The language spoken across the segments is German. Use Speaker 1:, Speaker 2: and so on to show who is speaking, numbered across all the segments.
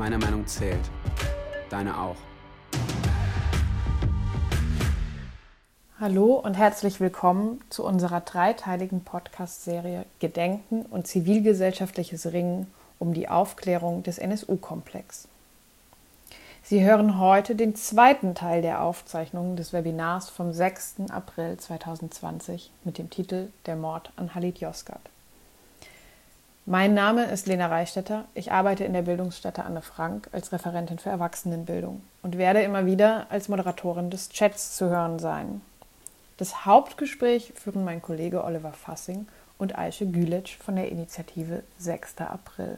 Speaker 1: Meine Meinung zählt. Deine auch.
Speaker 2: Hallo und herzlich willkommen zu unserer dreiteiligen Podcast-Serie Gedenken und zivilgesellschaftliches Ringen um die Aufklärung des NSU-Komplex. Sie hören heute den zweiten Teil der Aufzeichnung des Webinars vom 6. April 2020 mit dem Titel Der Mord an Halid Yozgat. Mein Name ist Lena Reichstetter. Ich arbeite in der Bildungsstätte Anne Frank als Referentin für Erwachsenenbildung und werde immer wieder als Moderatorin des Chats zu hören sein. Das Hauptgespräch führen mein Kollege Oliver Fassing und Aische Gülitsch von der Initiative 6. April.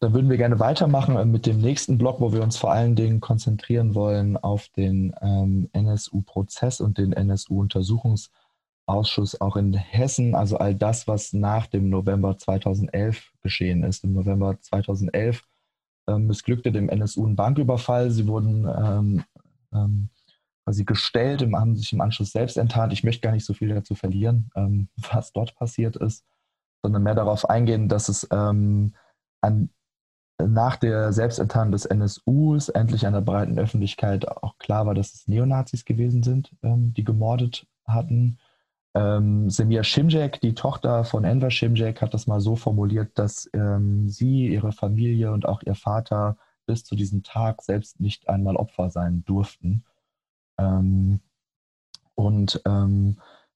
Speaker 3: Dann würden wir gerne weitermachen äh, mit dem nächsten Block, wo wir uns vor allen Dingen konzentrieren wollen auf den ähm, NSU-Prozess und den NSU-Untersuchungsausschuss auch in Hessen. Also all das, was nach dem November 2011 geschehen ist. Im November 2011 ähm, missglückte dem NSU ein Banküberfall. Sie wurden ähm, ähm, quasi gestellt, haben sich im Anschluss selbst enttarnt. Ich möchte gar nicht so viel dazu verlieren, ähm, was dort passiert ist, sondern mehr darauf eingehen, dass es ähm, an nach der Selbstenttarnung des NSUs endlich einer breiten Öffentlichkeit auch klar war, dass es Neonazis gewesen sind, ähm, die gemordet hatten. Ähm, Semir Şimşek, die Tochter von Enver Şimşek, hat das mal so formuliert, dass ähm, sie, ihre Familie und auch ihr Vater bis zu diesem Tag selbst nicht einmal Opfer sein durften. Ähm, und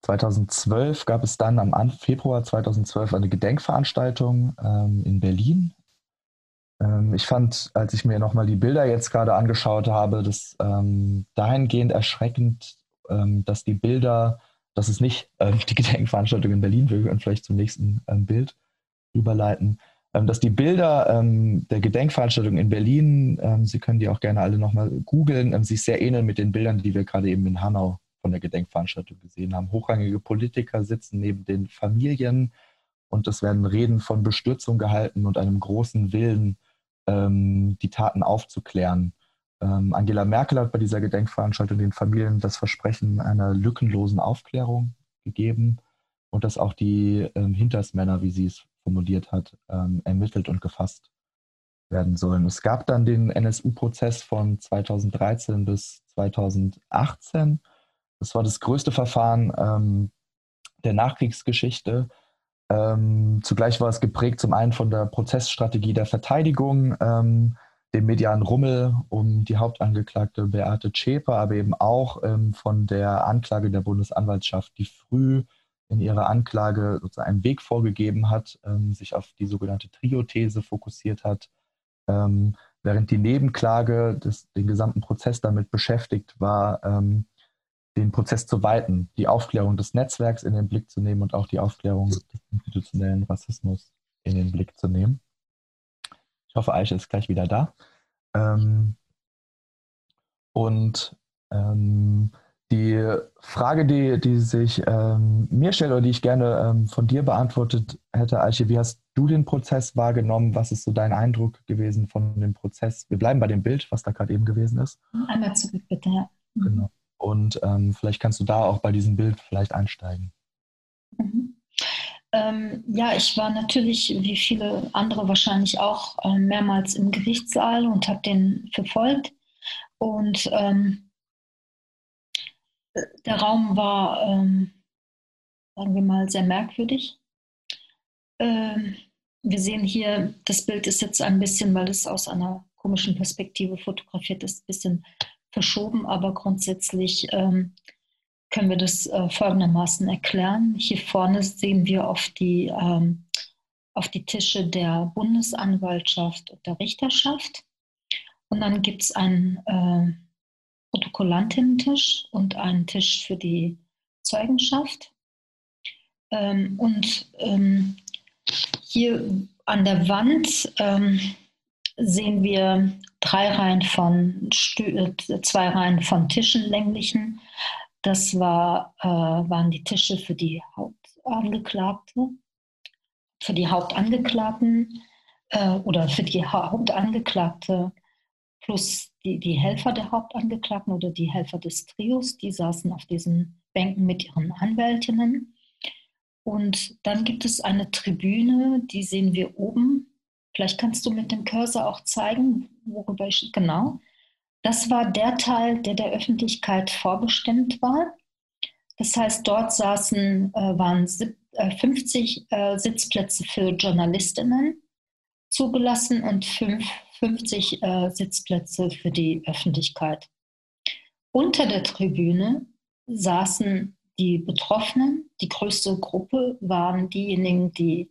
Speaker 3: 2012 ähm, gab es dann am Februar 2012 eine Gedenkveranstaltung ähm, in Berlin ähm, ich fand, als ich mir nochmal die Bilder jetzt gerade angeschaut habe, das dahingehend erschreckend, dass die Bilder, das ist nicht ähm, die Gedenkveranstaltung in Berlin, wir können vielleicht zum nächsten ähm, Bild überleiten, ähm, dass die Bilder der Gedenkveranstaltung in Berlin, Sie können die auch gerne alle nochmal googeln, sich sehr ähneln mit den Bildern, die wir gerade eben in Hanau von der Gedenkveranstaltung gesehen haben. Hochrangige Politiker sitzen neben den Familien und es werden Reden von Bestürzung gehalten und einem großen Willen, ähm, die Taten aufzuklären. Ähm, Angela Merkel hat bei dieser Gedenkveranstaltung den Familien das Versprechen einer lückenlosen Aufklärung gegeben und dass auch die ähm, Hintersmänner, wie sie es formuliert hat, ähm, ermittelt und gefasst werden sollen. Es gab dann den NSU-Prozess von 2013 bis 2018. Das war das größte Verfahren ähm, der Nachkriegsgeschichte ähm, zugleich war es geprägt zum einen von der Prozessstrategie der Verteidigung, ähm, dem medialen Rummel um die Hauptangeklagte Beate Zschäper, aber eben auch ähm, von der Anklage der Bundesanwaltschaft, die früh in ihrer Anklage sozusagen einen Weg vorgegeben hat, ähm, sich auf die sogenannte Trio-These fokussiert hat, ähm, während die Nebenklage des, den gesamten Prozess damit beschäftigt war, ähm, den Prozess zu weiten, die Aufklärung des Netzwerks in den Blick zu nehmen und auch die Aufklärung des institutionellen Rassismus in den Blick zu nehmen. Ich hoffe, Aisha ist gleich wieder da. Ähm, und ähm, die Frage, die, die sich ähm, mir stellt oder die ich gerne ähm, von dir beantwortet hätte, Aisha, wie hast du den Prozess wahrgenommen? Was ist so dein Eindruck gewesen von dem Prozess? Wir bleiben bei dem Bild, was da gerade eben gewesen ist.
Speaker 4: Einmal zurück, bitte.
Speaker 3: Genau. Und ähm, vielleicht kannst du da auch bei diesem Bild vielleicht einsteigen.
Speaker 4: Ähm, ja, ich war natürlich, wie viele andere wahrscheinlich auch, äh, mehrmals im Gerichtssaal und habe den verfolgt. Und ähm, der Raum war, ähm, sagen wir mal, sehr merkwürdig. Ähm, wir sehen hier, das Bild ist jetzt ein bisschen, weil es aus einer komischen Perspektive fotografiert ist, ein bisschen verschoben, aber grundsätzlich ähm, können wir das äh, folgendermaßen erklären. Hier vorne sehen wir auf die, ähm, auf die Tische der Bundesanwaltschaft und der Richterschaft. Und dann gibt es einen äh, Protokollantinnen-Tisch und einen Tisch für die Zeugenschaft. Ähm, und ähm, hier an der Wand ähm, sehen wir drei Reihen von Stü äh, zwei Reihen von Tischen länglichen. Das war, äh, waren die Tische für die Hauptangeklagte, für die Hauptangeklagten äh, oder für die Hauptangeklagte plus die, die Helfer der Hauptangeklagten oder die Helfer des Trios, die saßen auf diesen Bänken mit ihren Anwältinnen. Und dann gibt es eine Tribüne, die sehen wir oben Vielleicht kannst du mit dem Cursor auch zeigen, worüber ich genau. Das war der Teil, der der Öffentlichkeit vorbestimmt war. Das heißt, dort saßen, äh, waren 50 äh, äh, Sitzplätze für Journalistinnen zugelassen und 50 Sitzplätze für die Öffentlichkeit. Unter der Tribüne saßen die Betroffenen. Die größte Gruppe waren diejenigen, die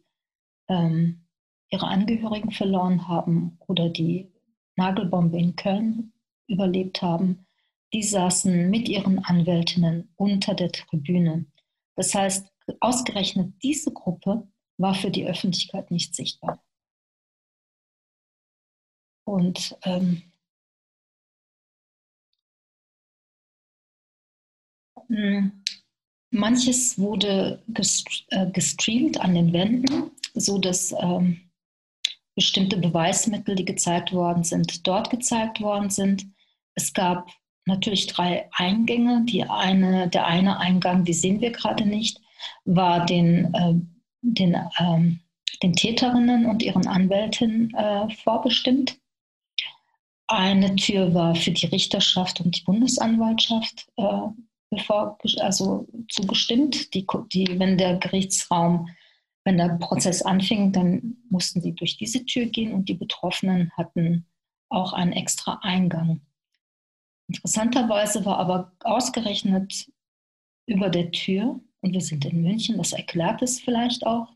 Speaker 4: ähm, ihre Angehörigen verloren haben oder die Nagelbombe in Köln überlebt haben. Die saßen mit ihren Anwältinnen unter der Tribüne. Das heißt, ausgerechnet diese Gruppe war für die Öffentlichkeit nicht sichtbar. Und ähm, hm, manches wurde äh, gestreamt an den Wänden, so dass ähm, bestimmte Beweismittel, die gezeigt worden sind, dort gezeigt worden sind. Es gab natürlich drei Eingänge. Die eine, der eine Eingang, die sehen wir gerade nicht, war den, äh, den, ähm, den Täterinnen und ihren Anwältinnen äh, vorbestimmt. Eine Tür war für die Richterschaft und die Bundesanwaltschaft äh, bevor, also zugestimmt. Die, die, wenn der Gerichtsraum wenn der Prozess anfing, dann mussten sie durch diese Tür gehen und die Betroffenen hatten auch einen extra Eingang. Interessanterweise war aber ausgerechnet über der Tür, und wir sind in München, das erklärt es vielleicht auch,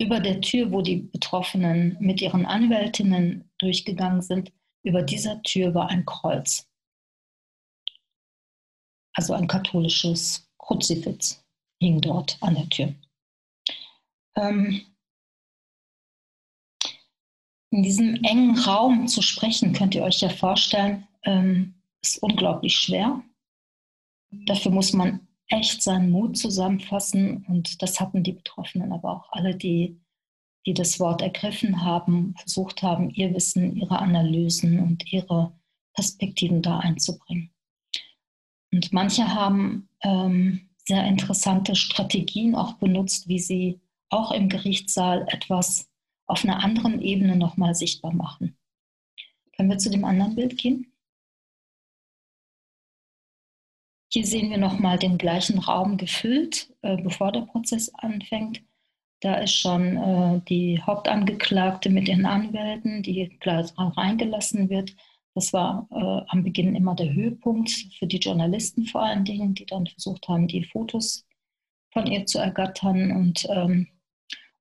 Speaker 4: über der Tür, wo die Betroffenen mit ihren Anwältinnen durchgegangen sind, über dieser Tür war ein Kreuz. Also ein katholisches Kruzifix hing dort an der Tür. Ähm, in diesem engen Raum zu sprechen, könnt ihr euch ja vorstellen, ähm, ist unglaublich schwer. Dafür muss man echt seinen Mut zusammenfassen und das hatten die Betroffenen, aber auch alle, die, die das Wort ergriffen haben, versucht haben, ihr Wissen, ihre Analysen und ihre Perspektiven da einzubringen. Und manche haben ähm, sehr interessante Strategien auch benutzt, wie sie auch im Gerichtssaal etwas auf einer anderen Ebene nochmal sichtbar machen. Können wir zu dem anderen Bild gehen? Hier sehen wir nochmal den gleichen Raum gefüllt, äh, bevor der Prozess anfängt. Da ist schon äh, die Hauptangeklagte mit ihren Anwälten, die gleich reingelassen wird. Das war äh, am Beginn immer der Höhepunkt für die Journalisten vor allen Dingen, die dann versucht haben, die Fotos von ihr zu ergattern. Und ähm,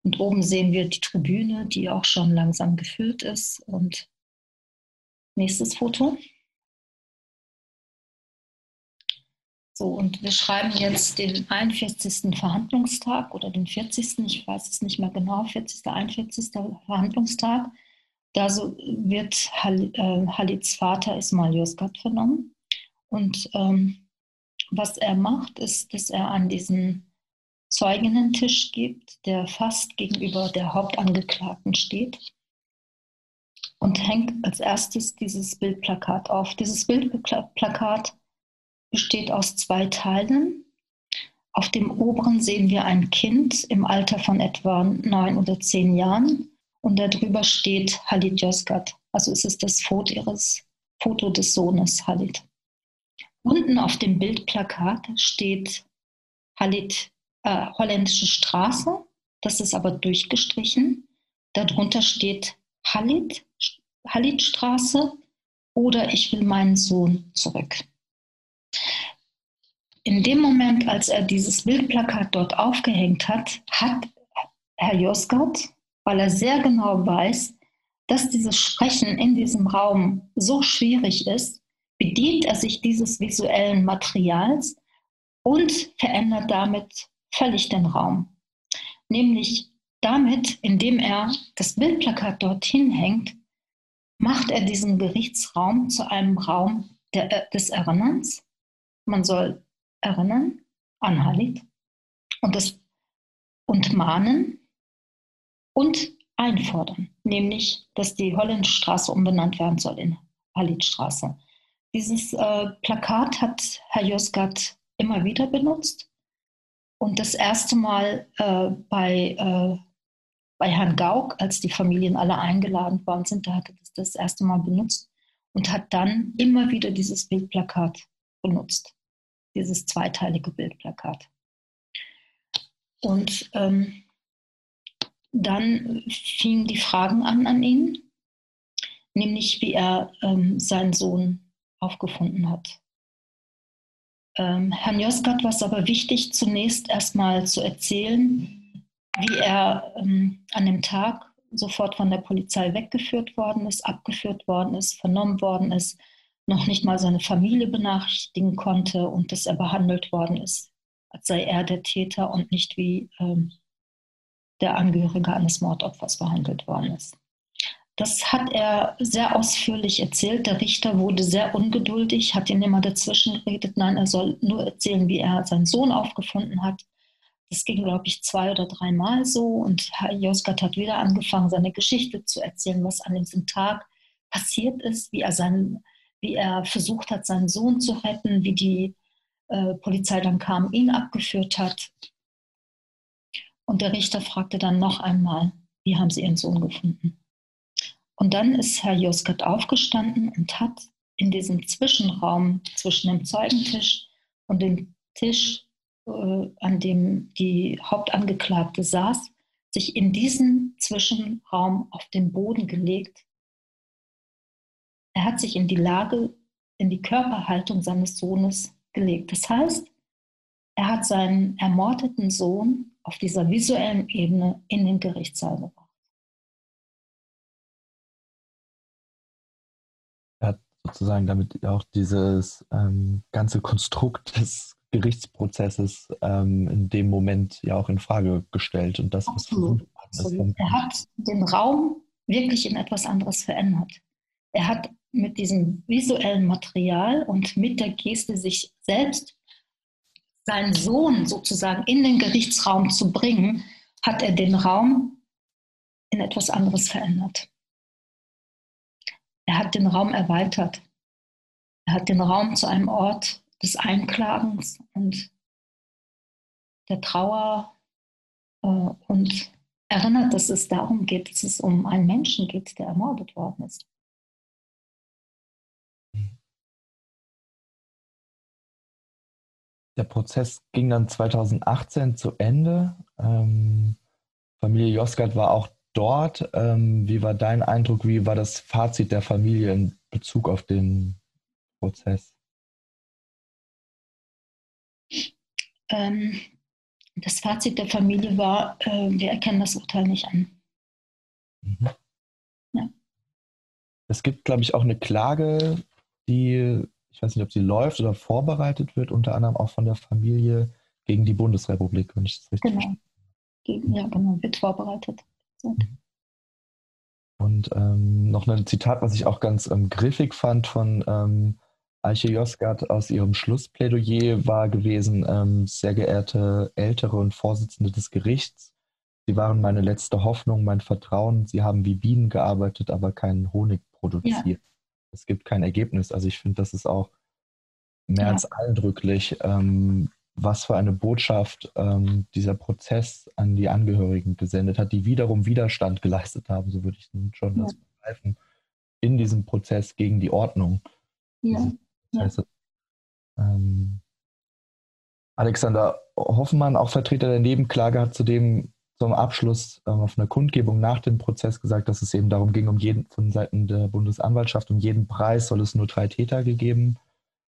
Speaker 4: und oben sehen wir die Tribüne, die auch schon langsam gefüllt ist. Und nächstes Foto. So, und wir schreiben jetzt den 41. Verhandlungstag oder den 40. Ich weiß es nicht mehr genau, 40. 41. Verhandlungstag. Da so wird äh, Halids Vater Ismail Yozgat vernommen. Und ähm, was er macht, ist, dass er an diesen Zeuginnentisch gibt, der fast gegenüber der Hauptangeklagten steht und hängt als erstes dieses Bildplakat auf. Dieses Bildplakat besteht aus zwei Teilen. Auf dem oberen sehen wir ein Kind im Alter von etwa neun oder zehn Jahren und darüber steht Halid Yozgat. Also es ist das Foto, ihres, Foto des Sohnes Halid. Unten auf dem Bildplakat steht Halid äh, holländische Straße. Das ist aber durchgestrichen. Darunter steht Halit, Halitstraße oder ich will meinen Sohn zurück. In dem Moment, als er dieses Bildplakat dort aufgehängt hat, hat Herr Josgard, weil er sehr genau weiß, dass dieses Sprechen in diesem Raum so schwierig ist, bedient er sich dieses visuellen Materials und verändert damit völlig den Raum. Nämlich damit, indem er das Bildplakat dorthin hängt, macht er diesen Gerichtsraum zu einem Raum der, äh, des Erinnerns. Man soll erinnern an Halit und, das, und mahnen und einfordern, nämlich, dass die Holländische Straße umbenannt werden soll in Halitstraße. Dieses äh, Plakat hat Herr Josgat immer wieder benutzt und das erste Mal äh, bei, äh, bei Herrn Gauck, als die Familien alle eingeladen worden sind, da hat er das das erste Mal benutzt und hat dann immer wieder dieses Bildplakat benutzt, dieses zweiteilige Bildplakat. Und ähm, dann fingen die Fragen an an ihn, nämlich wie er ähm, seinen Sohn aufgefunden hat. Ähm, Herrn Josgat war es aber wichtig, zunächst erstmal zu erzählen, wie er ähm, an dem Tag sofort von der Polizei weggeführt worden ist, abgeführt worden ist, vernommen worden ist, noch nicht mal seine Familie benachrichtigen konnte und dass er behandelt worden ist, als sei er der Täter und nicht wie ähm, der Angehörige eines Mordopfers behandelt worden ist. Das hat er sehr ausführlich erzählt. Der Richter wurde sehr ungeduldig, hat ihn immer dazwischen geredet. Nein, er soll nur erzählen, wie er seinen Sohn aufgefunden hat. Das ging, glaube ich, zwei oder dreimal so. Und Herr Josgat hat wieder angefangen, seine Geschichte zu erzählen, was an diesem Tag passiert ist, wie er, seinen, wie er versucht hat, seinen Sohn zu retten, wie die äh, Polizei dann kam, ihn abgeführt hat. Und der Richter fragte dann noch einmal, wie haben Sie Ihren Sohn gefunden? Und dann ist Herr Joskat aufgestanden und hat in diesem Zwischenraum zwischen dem Zeugentisch und dem Tisch, äh, an dem die Hauptangeklagte saß, sich in diesen Zwischenraum auf den Boden gelegt. Er hat sich in die Lage, in die Körperhaltung seines Sohnes gelegt. Das heißt, er hat seinen ermordeten Sohn auf dieser visuellen Ebene in den Gerichtssaal gebracht.
Speaker 3: Er hat sozusagen damit auch dieses ähm, ganze Konstrukt des Gerichtsprozesses ähm, in dem Moment ja auch in Frage gestellt und das,
Speaker 4: Absolut. Absolut. Er hat den Raum wirklich in etwas anderes verändert. Er hat mit diesem visuellen Material und mit der Geste sich selbst seinen Sohn sozusagen in den Gerichtsraum zu bringen, hat er den Raum in etwas anderes verändert. Er hat den Raum erweitert. Er hat den Raum zu einem Ort des Einklagens und der Trauer äh, und erinnert, dass es darum geht, dass es um einen Menschen geht, der ermordet worden ist.
Speaker 3: Der Prozess ging dann 2018 zu Ende. Ähm, Familie Josgat war auch dort. Ähm, wie war dein Eindruck? Wie war das Fazit der Familie in Bezug auf den Prozess?
Speaker 4: Ähm, das Fazit der Familie war, äh, wir erkennen das Urteil nicht an. Mhm.
Speaker 3: Ja. Es gibt, glaube ich, auch eine Klage, die ich weiß nicht, ob sie läuft oder vorbereitet wird, unter anderem auch von der Familie gegen die Bundesrepublik, wenn ich das richtig
Speaker 4: genau. verstehe. Ja, genau, wird vorbereitet. Mhm.
Speaker 3: Und ähm, noch ein Zitat, was ich auch ganz ähm, griffig fand von ähm, Eiche Josgard aus ihrem Schlussplädoyer war gewesen, ähm, sehr geehrte Ältere und Vorsitzende des Gerichts, Sie waren meine letzte Hoffnung, mein Vertrauen. Sie haben wie Bienen gearbeitet, aber keinen Honig produziert. Ja es gibt kein Ergebnis. Also ich finde, das ist auch mehr ja. als eindrücklich, ähm, was für eine Botschaft ähm, dieser Prozess an die Angehörigen gesendet hat, die wiederum Widerstand geleistet haben, so würde ich schon ja. das begreifen, in diesem Prozess gegen die Ordnung. Ja. ja. Ähm, Alexander Hoffmann, auch Vertreter der Nebenklage, hat zudem zum Abschluss ähm, auf einer Kundgebung nach dem Prozess gesagt, dass es eben darum ging, um jeden von Seiten der Bundesanwaltschaft, um jeden Preis soll es nur drei Täter gegeben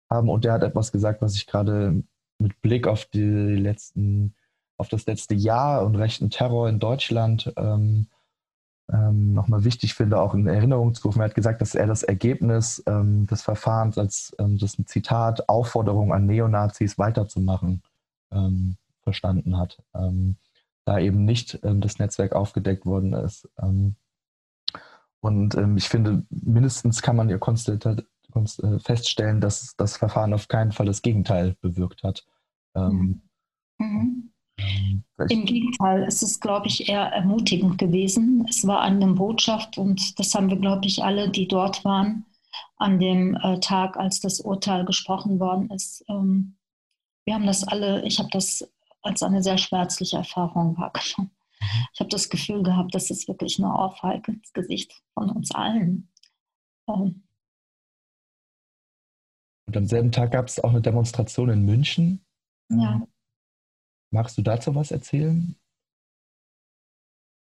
Speaker 3: haben. Und der hat etwas gesagt, was ich gerade mit Blick auf die letzten, auf das letzte Jahr und rechten Terror in Deutschland ähm, ähm, nochmal wichtig finde, auch in Erinnerung zu rufen. Er hat gesagt, dass er das Ergebnis ähm, des Verfahrens als ähm, das ein Zitat Aufforderung an Neonazis weiterzumachen ähm, verstanden hat. Ähm, da eben nicht ähm, das Netzwerk aufgedeckt worden ist. Ähm, und ähm, ich finde, mindestens kann man ja äh, feststellen, dass das Verfahren auf keinen Fall das Gegenteil bewirkt hat.
Speaker 4: Ähm, mhm. Ähm, Im Gegenteil, es ist, glaube ich, eher ermutigend gewesen. Es war eine Botschaft und das haben wir, glaube ich, alle, die dort waren, an dem äh, Tag, als das Urteil gesprochen worden ist. Ähm, wir haben das alle, ich habe das als eine sehr schmerzliche Erfahrung wahrgenommen. ich habe das Gefühl gehabt, das ist wirklich eine Ohrfeige ins Gesicht von uns allen. Ähm.
Speaker 3: Und am selben Tag gab es auch eine Demonstration in München.
Speaker 4: Ja.
Speaker 3: Magst du dazu was erzählen?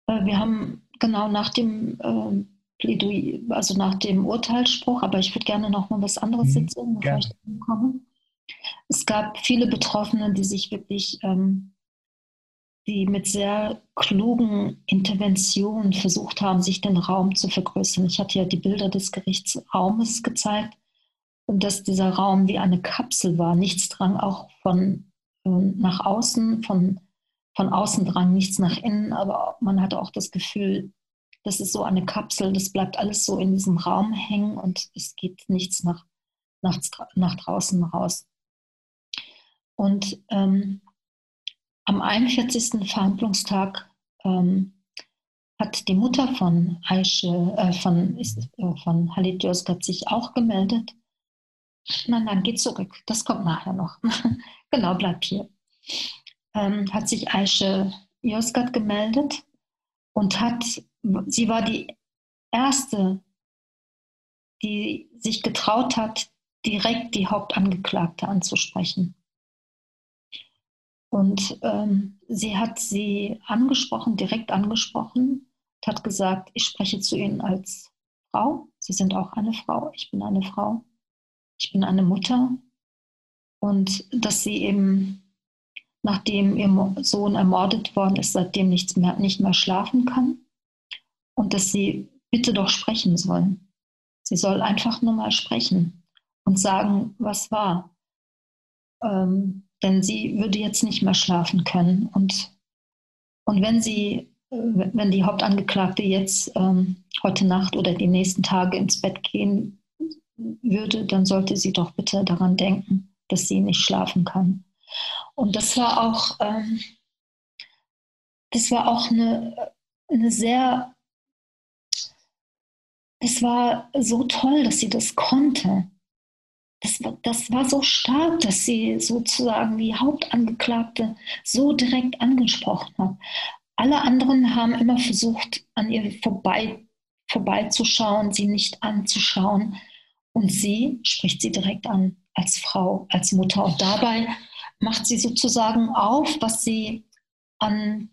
Speaker 4: Äh, wir haben genau nach dem äh, Plädoyer, also nach dem Urteilsspruch, aber ich würde gerne noch mal was anderes mhm, erzählen, bevor ich da komme. Es gab viele Betroffene, die sich wirklich, ähm, die mit sehr klugen Interventionen versucht haben, sich den Raum zu vergrößern. Ich hatte ja die Bilder des Gerichtsraumes gezeigt und dass dieser Raum wie eine Kapsel war. Nichts drang auch von äh, nach außen, von, von außen drang nichts nach innen, aber man hatte auch das Gefühl, das ist so eine Kapsel, das bleibt alles so in diesem Raum hängen und es geht nichts nach, nach, nach draußen raus. Und ähm, am 41. Verhandlungstag ähm, hat die Mutter von Aische, äh, von, äh, von Halit Yozgat sich auch gemeldet. Nein, nein, geh zurück. Das kommt nachher noch. genau, bleib hier. Ähm, hat sich Aische Yozgat gemeldet und hat, sie war die erste, die sich getraut hat, direkt die Hauptangeklagte anzusprechen. Und ähm, sie hat sie angesprochen, direkt angesprochen, hat gesagt, ich spreche zu Ihnen als Frau. Sie sind auch eine Frau, ich bin eine Frau, ich bin eine Mutter. Und dass sie eben, nachdem ihr Sohn ermordet worden ist, seitdem nichts mehr, nicht mehr schlafen kann. Und dass sie bitte doch sprechen sollen. Sie soll einfach nur mal sprechen und sagen, was war. Ähm, denn sie würde jetzt nicht mehr schlafen können. Und, und wenn sie, wenn die Hauptangeklagte jetzt ähm, heute Nacht oder die nächsten Tage ins Bett gehen würde, dann sollte sie doch bitte daran denken, dass sie nicht schlafen kann. Und das war auch, ähm, das war auch eine, eine sehr, es war so toll, dass sie das konnte das, das war so stark, dass sie sozusagen die Hauptangeklagte so direkt angesprochen hat. Alle anderen haben immer versucht, an ihr vorbei, vorbeizuschauen, sie nicht anzuschauen. Und sie spricht sie direkt an als Frau, als Mutter. Und dabei macht sie sozusagen auf, was sie an,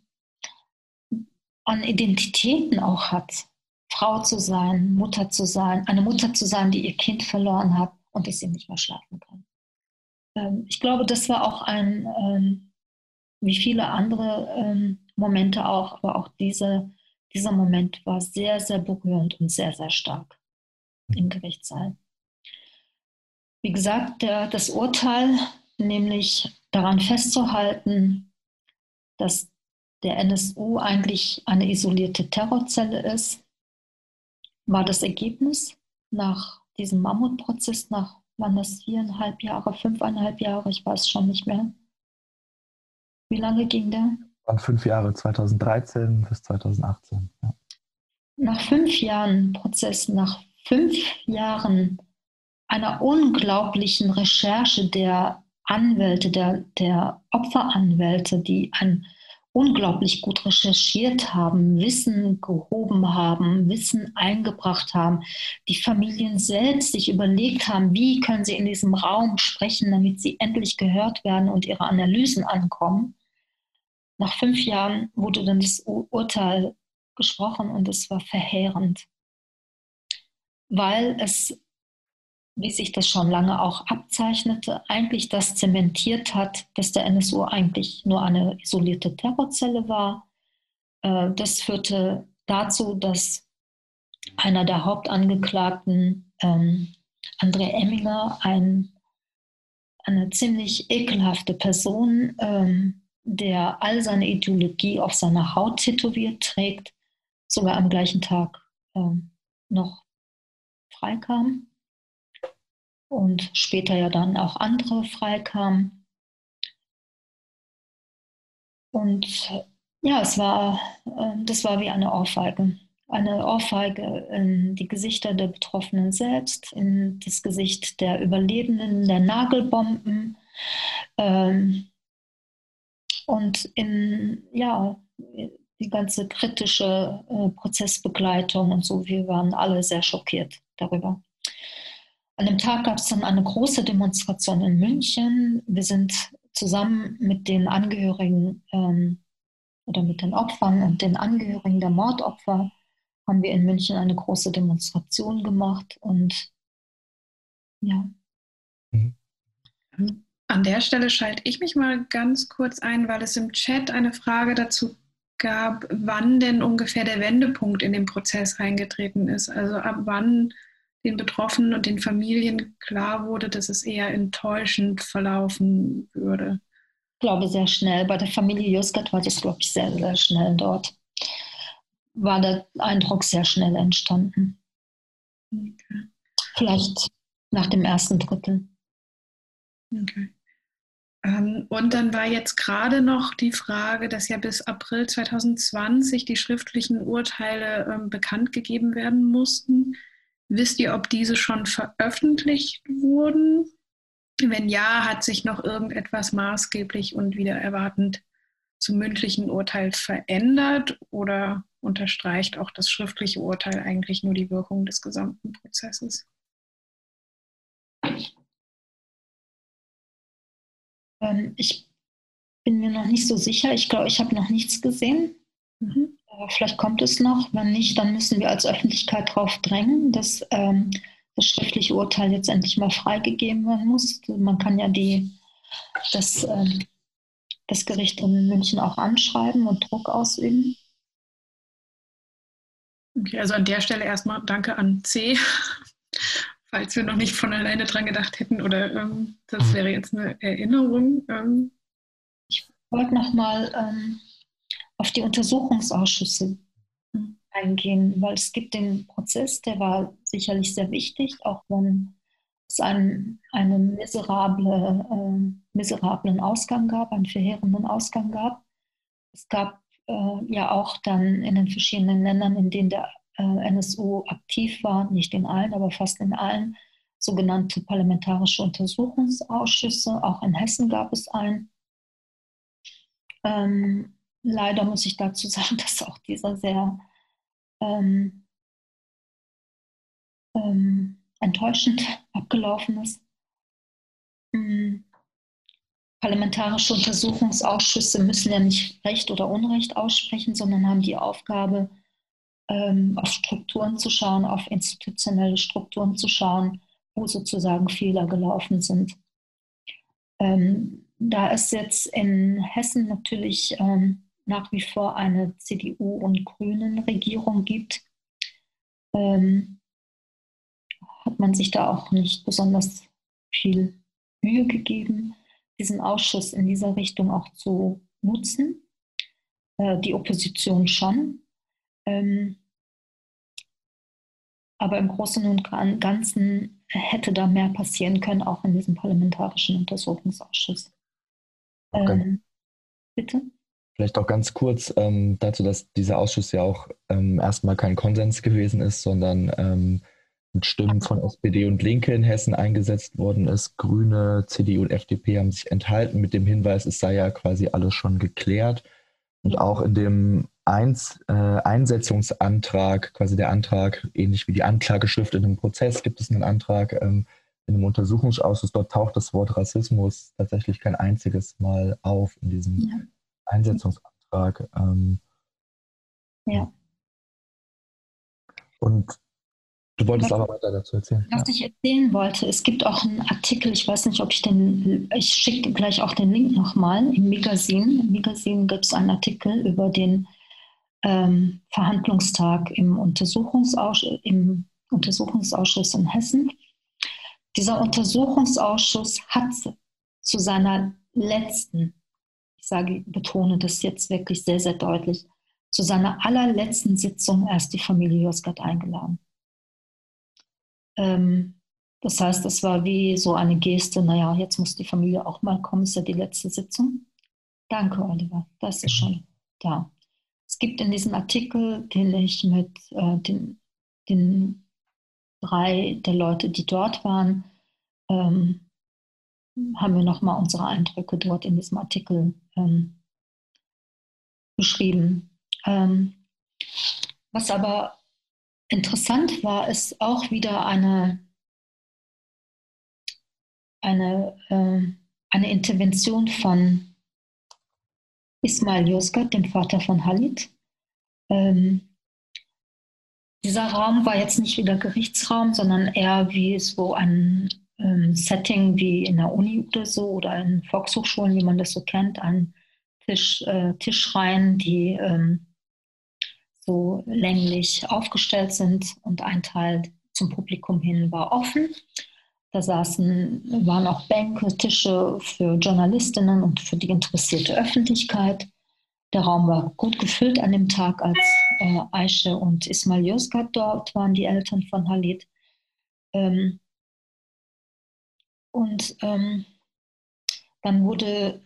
Speaker 4: an Identitäten auch hat. Frau zu sein, Mutter zu sein, eine Mutter zu sein, die ihr Kind verloren hat, und dass sie nicht mehr schlafen kann. Ähm, ich glaube, das war auch ein, ähm, wie viele andere ähm, Momente auch, aber auch diese, dieser Moment war sehr, sehr berührend und sehr, sehr stark im Gerichtssaal. Wie gesagt, der, das Urteil, nämlich daran festzuhalten, dass der NSU eigentlich eine isolierte Terrorzelle ist, war das Ergebnis nach diesem Mammutprozess nach, waren das viereinhalb Jahre, fünfeinhalb Jahre, ich weiß schon nicht mehr. Wie lange ging der?
Speaker 3: Waren fünf Jahre, 2013 bis 2018. Ja.
Speaker 4: Nach fünf Jahren Prozess, nach fünf Jahren einer unglaublichen Recherche der Anwälte, der, der Opferanwälte, die ein unglaublich gut recherchiert haben, Wissen gehoben haben, Wissen eingebracht haben, die Familien selbst sich überlegt haben, wie können sie in diesem Raum sprechen, damit sie endlich gehört werden und ihre Analysen ankommen. Nach fünf Jahren wurde dann das Urteil gesprochen und es war verheerend, weil es wie sich das schon lange auch abzeichnete, eigentlich das zementiert hat, dass der NSU eigentlich nur eine isolierte Terrorzelle war. Äh, das führte dazu, dass einer der Hauptangeklagten, ähm, André Emminger, ein, eine ziemlich ekelhafte Person, ähm, der all seine Ideologie auf seiner Haut tätowiert trägt, sogar am gleichen Tag ähm, noch freikam und später ja dann auch andere freikamen. Und ja, es war, ähm, das war wie eine Ohrfeige. Eine Ohrfeige in die Gesichter der Betroffenen selbst, in das Gesicht der Überlebenden, der Nagelbomben ähm, und in, ja, die ganze kritische äh, Prozessbegleitung und so, wir waren alle sehr schockiert darüber. An dem Tag gab es dann eine große Demonstration in München. Wir sind zusammen mit den Angehörigen ähm, oder mit den Opfern und den Angehörigen der Mordopfer haben wir in München eine große Demonstration gemacht und ja.
Speaker 2: Mhm. An der Stelle schalte ich mich mal ganz kurz ein, weil es im Chat eine Frage dazu gab, wann denn ungefähr der Wendepunkt in den Prozess eingetreten ist. Also ab wann den Betroffenen und den Familien klar wurde, dass es eher enttäuschend verlaufen würde.
Speaker 4: Ich glaube sehr schnell. Bei der Familie Juskat war das, glaube ich, sehr, sehr schnell dort. War der Eindruck sehr schnell entstanden. Okay. Vielleicht nach dem ersten Drittel.
Speaker 2: Okay. Ähm, und dann war jetzt gerade noch die Frage, dass ja bis April 2020 die schriftlichen Urteile ähm, bekannt gegeben werden mussten. Wisst ihr, ob diese schon veröffentlicht wurden? Wenn ja, hat sich noch irgendetwas maßgeblich und wieder erwartend zum mündlichen Urteil verändert oder unterstreicht auch das schriftliche Urteil eigentlich nur die Wirkung des gesamten Prozesses?
Speaker 4: Ähm, ich bin mir noch nicht so sicher. Ich glaube, ich habe noch nichts gesehen. Mhm. Vielleicht kommt es noch. Wenn nicht, dann müssen wir als Öffentlichkeit darauf drängen, dass ähm, das schriftliche Urteil jetzt endlich mal freigegeben werden muss. Man kann ja die, das, ähm, das Gericht in München auch anschreiben und Druck ausüben.
Speaker 2: Okay, also an der Stelle erstmal danke an C, falls wir noch nicht von alleine dran gedacht hätten oder ähm, das mhm. wäre jetzt eine Erinnerung. Ähm.
Speaker 4: Ich wollte nochmal ähm, auf die Untersuchungsausschüsse eingehen, weil es gibt den Prozess, der war sicherlich sehr wichtig, auch wenn es einen, einen miserable, äh, miserablen Ausgang gab, einen verheerenden Ausgang gab. Es gab äh, ja auch dann in den verschiedenen Ländern, in denen der äh, NSU aktiv war, nicht in allen, aber fast in allen, sogenannte parlamentarische Untersuchungsausschüsse. Auch in Hessen gab es einen. Ähm, leider muss ich dazu sagen, dass auch dieser sehr ähm, ähm, enttäuschend abgelaufen ist. Ähm, parlamentarische Untersuchungsausschüsse müssen ja nicht Recht oder Unrecht aussprechen, sondern haben die Aufgabe, ähm, auf Strukturen zu schauen, auf institutionelle Strukturen zu schauen, wo sozusagen Fehler gelaufen sind. Ähm, da es jetzt in Hessen natürlich ähm, nach wie vor eine CDU- und Grünen-Regierung gibt, ähm, hat man sich da auch nicht besonders viel Mühe gegeben, diesen Ausschuss in dieser Richtung auch zu nutzen. Äh, die Opposition schon. Ähm, aber im Großen und Ganzen hätte da mehr passieren können, auch in diesem parlamentarischen Untersuchungsausschuss. Okay. Ähm,
Speaker 3: bitte? Vielleicht auch ganz kurz ähm, dazu, dass dieser Ausschuss ja auch ähm, erstmal kein Konsens gewesen ist, sondern ähm, mit Stimmen von SPD und Linke in Hessen eingesetzt worden ist. Grüne, CDU und FDP haben sich enthalten mit dem Hinweis, es sei ja quasi alles schon geklärt. Und auch in dem Eins, äh, Einsetzungsantrag, quasi der Antrag, ähnlich wie die Anklageschrift in einem Prozess, gibt es einen Antrag ähm, in einem Untersuchungsausschuss. Dort taucht das Wort Rassismus tatsächlich kein einziges Mal auf in diesem ja. Einsetzungsantrag. Ähm, ja. Und du wolltest was, aber weiter dazu erzählen.
Speaker 4: Was ja. ich erzählen wollte, es gibt auch einen Artikel, ich weiß nicht, ob ich den, ich schicke gleich auch den Link nochmal im Magazin. Im Magazin gibt es einen Artikel über den ähm, Verhandlungstag im Untersuchungsausschuss, im Untersuchungsausschuss in Hessen. Dieser Untersuchungsausschuss hat zu seiner letzten sage, betone das jetzt wirklich sehr, sehr deutlich, zu seiner allerletzten Sitzung erst die Familie Josgat eingeladen. Ähm, das heißt, es war wie so eine Geste, naja, jetzt muss die Familie auch mal kommen, ist ja die letzte Sitzung. Danke, Oliver, das ist schon da. Es gibt in diesem Artikel, den ich mit äh, den, den drei der Leute, die dort waren, ähm, haben wir nochmal unsere Eindrücke dort in diesem Artikel ähm, beschrieben. Ähm, was aber interessant war, ist auch wieder eine, eine, äh, eine Intervention von Ismail Yozgat, dem Vater von Halit. Ähm, dieser Raum war jetzt nicht wieder Gerichtsraum, sondern eher wie so ein ähm, Setting wie in der Uni oder so oder in Volkshochschulen, wie man das so kennt, ein Tisch, äh, Tischreihen, die ähm, so länglich aufgestellt sind und ein Teil zum Publikum hin war offen. Da saßen, waren auch Bänke, Tische für Journalistinnen und für die interessierte Öffentlichkeit. Der Raum war gut gefüllt an dem Tag, als äh, Aische und Ismail Yozgat dort waren, die Eltern von Halid. Ähm, und ähm, dann wurde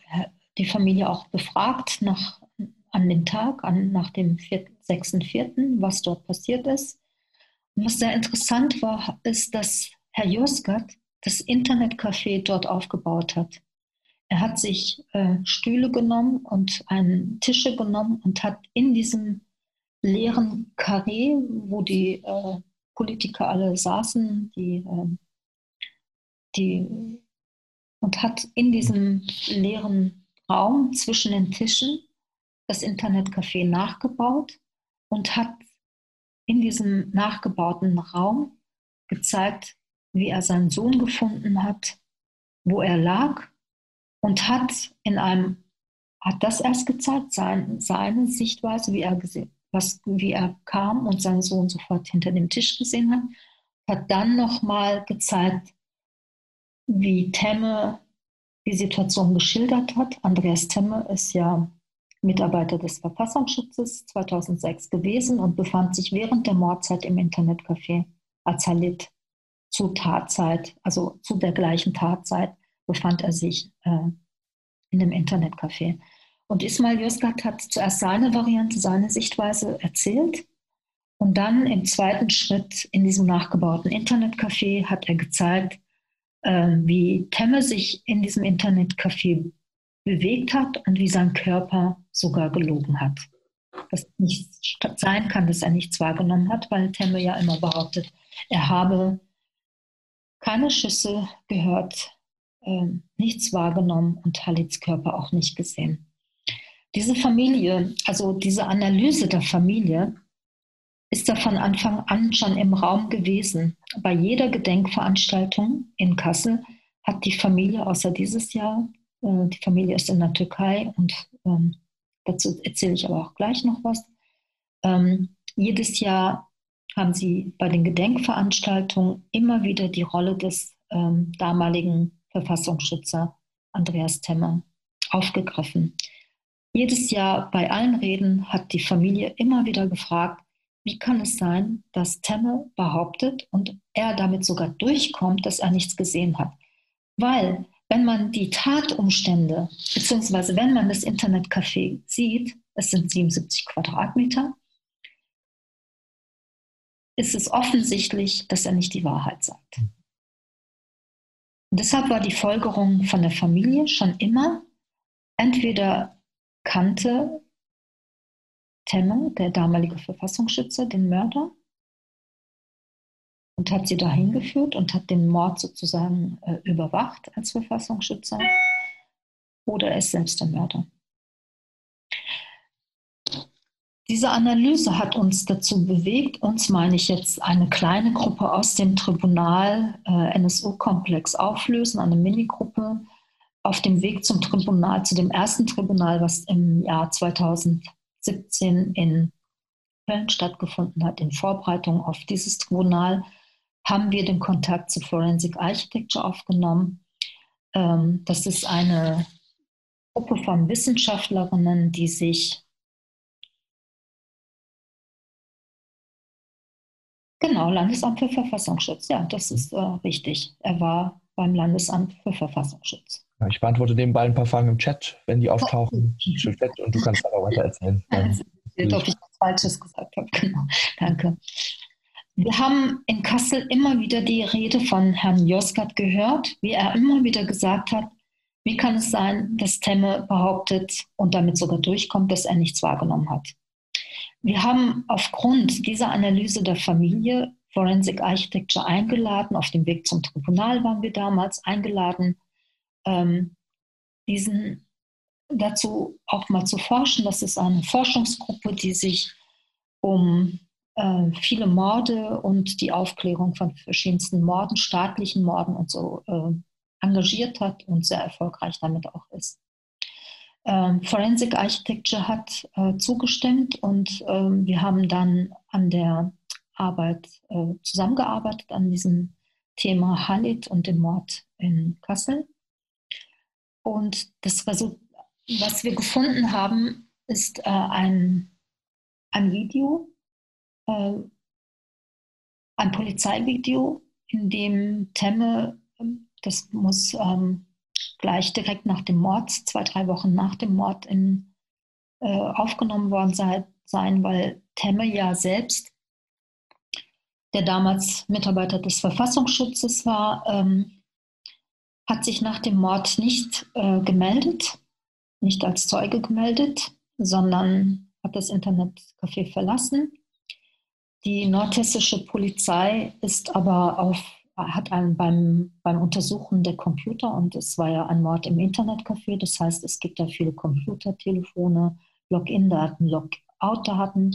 Speaker 4: die Familie auch befragt nach, an dem Tag, an, nach dem 6.4., was dort passiert ist. Und was sehr interessant war, ist, dass Herr Josgat das Internetcafé dort aufgebaut hat. Er hat sich äh, Stühle genommen und einen Tische genommen und hat in diesem leeren Karree, wo die äh, Politiker alle saßen, die, äh, die, und hat in diesem leeren Raum zwischen den Tischen das Internetcafé nachgebaut und hat in diesem nachgebauten Raum gezeigt, wie er seinen Sohn gefunden hat, wo er lag und hat in einem hat das erst gezeigt, sein, seine Sichtweise, wie er was, wie er kam und seinen Sohn sofort hinter dem Tisch gesehen hat, hat dann nochmal gezeigt, wie Temme die Situation geschildert hat. Andreas Temme ist ja Mitarbeiter des Verfassungsschutzes 2006 gewesen und befand sich während der Mordzeit im Internetcafé als Halit zu Tatzeit, also zu der gleichen Tatzeit, befand er sich äh, in dem Internetcafé. Und Ismail Yozgat hat zuerst seine Variante, seine Sichtweise erzählt. Und dann im zweiten Schritt in diesem nachgebauten Internetcafé hat er gezeigt, äh, wie Temme sich in diesem Internetcafé bewegt hat und wie sein Körper sogar gelogen hat. Was nicht sein kann, dass er nichts wahrgenommen hat, weil Temme ja immer behauptet, er habe keine Schüsse gehört, äh, nichts wahrgenommen und Halits Körper auch nicht gesehen. Diese Familie, also diese Analyse der Familie, ist da von Anfang an schon im Raum gewesen. Bei jeder Gedenkveranstaltung in Kassel hat die Familie, außer dieses Jahr, äh, die Familie ist in der Türkei und ähm, dazu erzähle ich aber auch gleich noch was. Ähm, jedes Jahr haben sie bei den Gedenkveranstaltungen immer wieder die Rolle des ähm, damaligen Verfassungsschützer Andreas Temmer aufgegriffen. Jedes Jahr bei allen Reden hat die Familie immer wieder gefragt, wie kann es sein, dass Temme behauptet und er damit sogar durchkommt, dass er nichts gesehen hat? Weil, wenn man die Tatumstände, beziehungsweise wenn man das Internetcafé sieht, es sind 77 Quadratmeter, ist es offensichtlich, dass er nicht die Wahrheit sagt. Und deshalb war die Folgerung von der Familie schon immer, entweder kannte Temme, der damalige Verfassungsschützer, den Mörder und hat sie dahin geführt und hat den Mord sozusagen äh, überwacht als Verfassungsschützer oder er ist selbst der Mörder. Diese Analyse hat uns dazu bewegt, uns meine ich jetzt eine kleine Gruppe aus dem Tribunal äh, NSU-Komplex auflösen, eine Minigruppe auf dem Weg zum Tribunal, zu dem ersten Tribunal, was im Jahr 2017 in Köln stattgefunden hat, in Vorbereitung auf dieses Tribunal, haben wir den Kontakt zu Forensic Architecture aufgenommen. Ähm, das ist eine Gruppe von Wissenschaftlerinnen, die sich Genau, Landesamt für Verfassungsschutz. Ja, das ist äh, richtig. Er war beim Landesamt für Verfassungsschutz.
Speaker 3: Ich beantworte nebenbei ein paar Fragen im Chat, wenn die auftauchen. Chat und du kannst aber weiter erzählen.
Speaker 4: Ich ob ich was Falsches gesagt habe. Genau. Danke. Wir haben in Kassel immer wieder die Rede von Herrn Josgat gehört, wie er immer wieder gesagt hat, wie kann es sein, dass Temme behauptet und damit sogar durchkommt, dass er nichts wahrgenommen hat. wir haben aufgrund dieser Analyse der Familie Forensic Architecture eingeladen. Auf dem Weg zum Tribunal waren wir damals eingeladen, ähm, diesen dazu auch mal zu forschen. Das ist eine Forschungsgruppe, die sich um äh, viele Morde und die Aufklärung von verschiedensten Morden, staatlichen Morden und so äh, engagiert hat und sehr erfolgreich damit auch ist. Ähm, Forensic Architecture hat äh, zugestimmt und ähm, wir haben dann an der Arbeit äh, zusammengearbeitet, an diesem Thema Halit und dem Mord in Kassel. Und das Result was wir gefunden haben, ist äh, ein, ein Video, äh, ein Polizeivideo, in dem Temme, ähm, das muss ähm, gleich direkt nach dem Mord, zwei, drei Wochen nach dem Mord in, äh, aufgenommen worden sei, sein, weil Temme ja selbst, der damals Mitarbeiter des Verfassungsschutzes war, ähm, hat sich nach dem Mord nicht äh, gemeldet, nicht als Zeuge gemeldet, sondern hat das Internetcafé verlassen. Die nordhessische Polizei ist aber auf hat einen beim, beim Untersuchen der Computer und es war ja ein Mord im Internetcafé, das heißt, es gibt da viele Computertelefone, Login-Daten, Logout-Daten,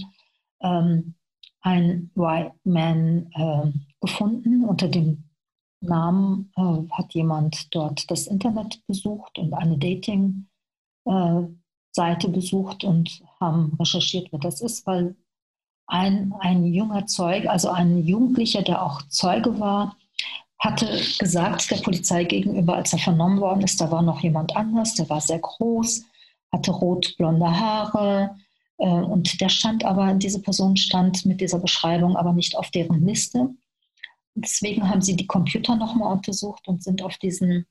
Speaker 4: ähm, ein White Man äh, gefunden. Unter dem Namen äh, hat jemand dort das Internet besucht und eine Dating-Seite äh, besucht und haben recherchiert, wer das ist, weil ein, ein junger Zeuge, also ein Jugendlicher, der auch Zeuge war, hatte gesagt der Polizei gegenüber, als er vernommen worden ist, da war noch jemand anders, der war sehr groß, hatte rot-blonde Haare äh, und der stand aber, diese Person stand mit dieser Beschreibung aber nicht auf deren Liste. Deswegen haben sie die Computer nochmal untersucht und sind auf diesen